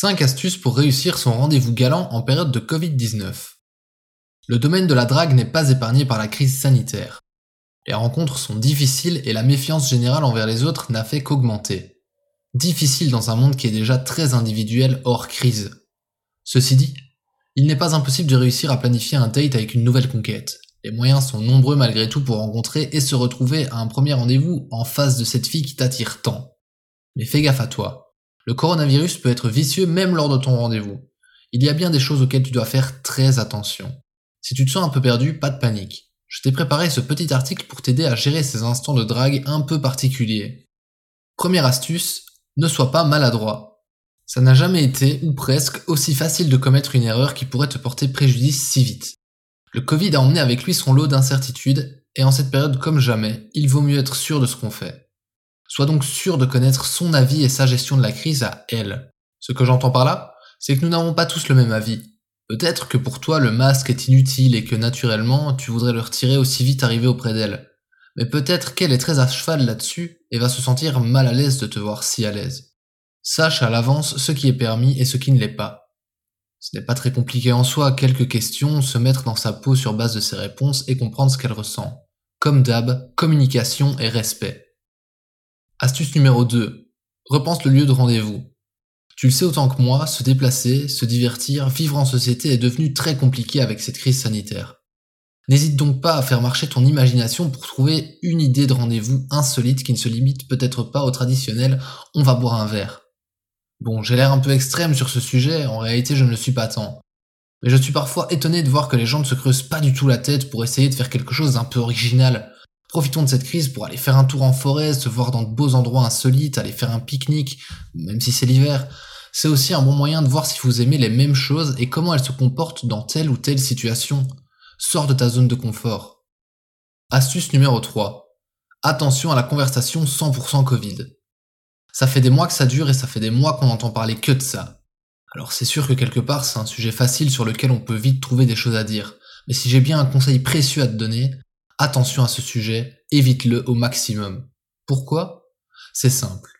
5 astuces pour réussir son rendez-vous galant en période de Covid-19. Le domaine de la drague n'est pas épargné par la crise sanitaire. Les rencontres sont difficiles et la méfiance générale envers les autres n'a fait qu'augmenter. Difficile dans un monde qui est déjà très individuel hors crise. Ceci dit, il n'est pas impossible de réussir à planifier un date avec une nouvelle conquête. Les moyens sont nombreux malgré tout pour rencontrer et se retrouver à un premier rendez-vous en face de cette fille qui t'attire tant. Mais fais gaffe à toi. Le coronavirus peut être vicieux même lors de ton rendez-vous. Il y a bien des choses auxquelles tu dois faire très attention. Si tu te sens un peu perdu, pas de panique. Je t'ai préparé ce petit article pour t'aider à gérer ces instants de drague un peu particuliers. Première astuce, ne sois pas maladroit. Ça n'a jamais été, ou presque, aussi facile de commettre une erreur qui pourrait te porter préjudice si vite. Le Covid a emmené avec lui son lot d'incertitudes, et en cette période comme jamais, il vaut mieux être sûr de ce qu'on fait. Sois donc sûr de connaître son avis et sa gestion de la crise à elle. Ce que j'entends par là, c'est que nous n'avons pas tous le même avis. Peut-être que pour toi le masque est inutile et que naturellement tu voudrais le retirer aussi vite arrivé auprès d'elle. Mais peut-être qu'elle est très à cheval là-dessus et va se sentir mal à l'aise de te voir si à l'aise. Sache à l'avance ce qui est permis et ce qui ne l'est pas. Ce n'est pas très compliqué en soi, quelques questions, se mettre dans sa peau sur base de ses réponses et comprendre ce qu'elle ressent. Comme d'hab, communication et respect. Astuce numéro 2. Repense le lieu de rendez-vous. Tu le sais autant que moi, se déplacer, se divertir, vivre en société est devenu très compliqué avec cette crise sanitaire. N'hésite donc pas à faire marcher ton imagination pour trouver une idée de rendez-vous insolite qui ne se limite peut-être pas au traditionnel on va boire un verre. Bon, j'ai l'air un peu extrême sur ce sujet, en réalité je ne le suis pas tant. Mais je suis parfois étonné de voir que les gens ne se creusent pas du tout la tête pour essayer de faire quelque chose d'un peu original, Profitons de cette crise pour aller faire un tour en forêt, se voir dans de beaux endroits insolites, aller faire un pique-nique, même si c'est l'hiver. C'est aussi un bon moyen de voir si vous aimez les mêmes choses et comment elles se comportent dans telle ou telle situation. Sors de ta zone de confort. Astuce numéro 3. Attention à la conversation 100% Covid. Ça fait des mois que ça dure et ça fait des mois qu'on entend parler que de ça. Alors c'est sûr que quelque part c'est un sujet facile sur lequel on peut vite trouver des choses à dire. Mais si j'ai bien un conseil précieux à te donner, attention à ce sujet, évite-le au maximum. Pourquoi? C'est simple.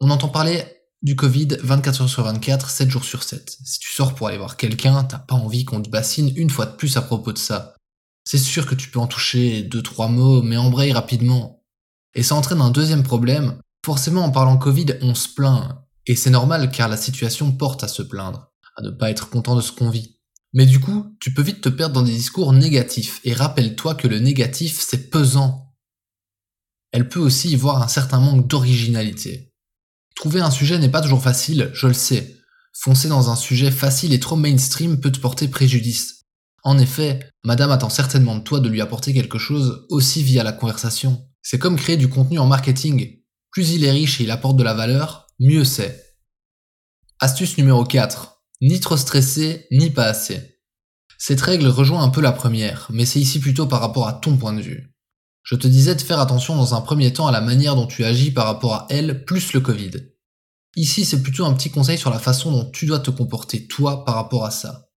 On entend parler du Covid 24 heures sur 24, 7 jours sur 7. Si tu sors pour aller voir quelqu'un, t'as pas envie qu'on te bassine une fois de plus à propos de ça. C'est sûr que tu peux en toucher deux trois mots, mais embraye rapidement. Et ça entraîne un deuxième problème. Forcément, en parlant Covid, on se plaint. Et c'est normal car la situation porte à se plaindre, à ne pas être content de ce qu'on vit. Mais du coup, tu peux vite te perdre dans des discours négatifs, et rappelle-toi que le négatif, c'est pesant. Elle peut aussi y voir un certain manque d'originalité. Trouver un sujet n'est pas toujours facile, je le sais. Foncer dans un sujet facile et trop mainstream peut te porter préjudice. En effet, madame attend certainement de toi de lui apporter quelque chose aussi via la conversation. C'est comme créer du contenu en marketing. Plus il est riche et il apporte de la valeur, mieux c'est. Astuce numéro 4. Ni trop stressé, ni pas assez. Cette règle rejoint un peu la première, mais c'est ici plutôt par rapport à ton point de vue. Je te disais de faire attention dans un premier temps à la manière dont tu agis par rapport à elle plus le Covid. Ici, c'est plutôt un petit conseil sur la façon dont tu dois te comporter toi par rapport à ça.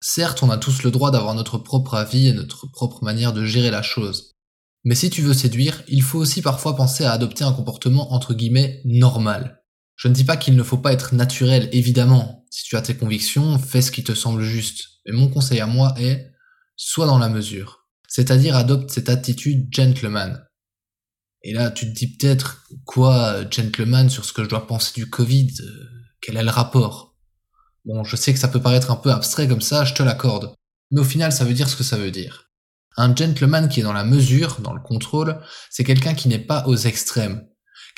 Certes, on a tous le droit d'avoir notre propre avis et notre propre manière de gérer la chose. Mais si tu veux séduire, il faut aussi parfois penser à adopter un comportement entre guillemets normal. Je ne dis pas qu'il ne faut pas être naturel, évidemment, si tu as tes convictions, fais ce qui te semble juste. Mais mon conseil à moi est, sois dans la mesure. C'est-à-dire adopte cette attitude gentleman. Et là, tu te dis peut-être, quoi, gentleman, sur ce que je dois penser du Covid euh, Quel est le rapport? Bon, je sais que ça peut paraître un peu abstrait comme ça, je te l'accorde. Mais au final, ça veut dire ce que ça veut dire. Un gentleman qui est dans la mesure, dans le contrôle, c'est quelqu'un qui n'est pas aux extrêmes.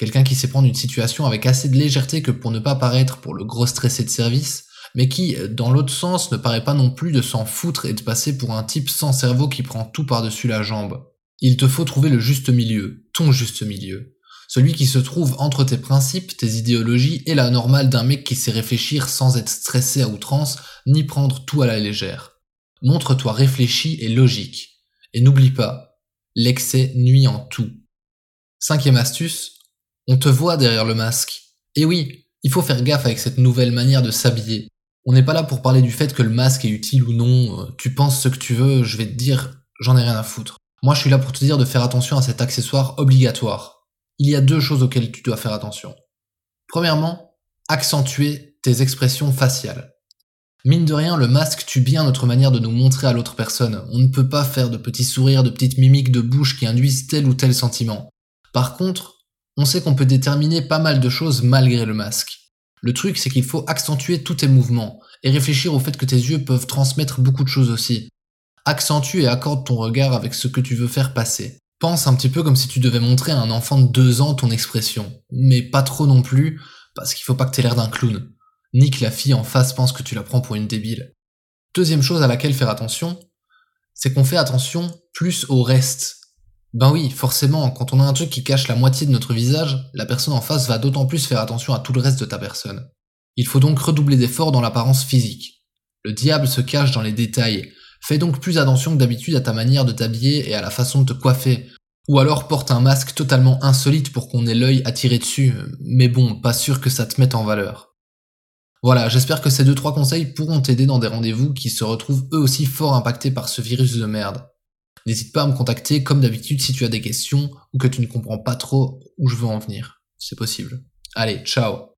Quelqu'un qui sait prendre une situation avec assez de légèreté que pour ne pas paraître pour le gros stressé de service, mais qui, dans l'autre sens, ne paraît pas non plus de s'en foutre et de passer pour un type sans cerveau qui prend tout par-dessus la jambe. Il te faut trouver le juste milieu, ton juste milieu. Celui qui se trouve entre tes principes, tes idéologies et la normale d'un mec qui sait réfléchir sans être stressé à outrance, ni prendre tout à la légère. Montre-toi réfléchi et logique. Et n'oublie pas, l'excès nuit en tout. Cinquième astuce, on te voit derrière le masque. Et oui, il faut faire gaffe avec cette nouvelle manière de s'habiller. On n'est pas là pour parler du fait que le masque est utile ou non, euh, tu penses ce que tu veux, je vais te dire, j'en ai rien à foutre. Moi je suis là pour te dire de faire attention à cet accessoire obligatoire. Il y a deux choses auxquelles tu dois faire attention. Premièrement, accentuer tes expressions faciales. Mine de rien, le masque tue bien notre manière de nous montrer à l'autre personne. On ne peut pas faire de petits sourires, de petites mimiques de bouche qui induisent tel ou tel sentiment. Par contre, on sait qu'on peut déterminer pas mal de choses malgré le masque. Le truc, c'est qu'il faut accentuer tous tes mouvements et réfléchir au fait que tes yeux peuvent transmettre beaucoup de choses aussi. Accentue et accorde ton regard avec ce que tu veux faire passer. Pense un petit peu comme si tu devais montrer à un enfant de deux ans ton expression. Mais pas trop non plus, parce qu'il faut pas que t'aies l'air d'un clown ni que la fille en face pense que tu la prends pour une débile. Deuxième chose à laquelle faire attention, c'est qu'on fait attention plus au reste. Ben oui, forcément, quand on a un truc qui cache la moitié de notre visage, la personne en face va d'autant plus faire attention à tout le reste de ta personne. Il faut donc redoubler d'efforts dans l'apparence physique. Le diable se cache dans les détails. Fais donc plus attention que d'habitude à ta manière de t'habiller et à la façon de te coiffer. Ou alors porte un masque totalement insolite pour qu'on ait l'œil attiré dessus, mais bon, pas sûr que ça te mette en valeur. Voilà, j'espère que ces deux trois conseils pourront t'aider dans des rendez-vous qui se retrouvent eux aussi fort impactés par ce virus de merde. N'hésite pas à me contacter comme d'habitude si tu as des questions ou que tu ne comprends pas trop où je veux en venir. C'est possible. Allez, ciao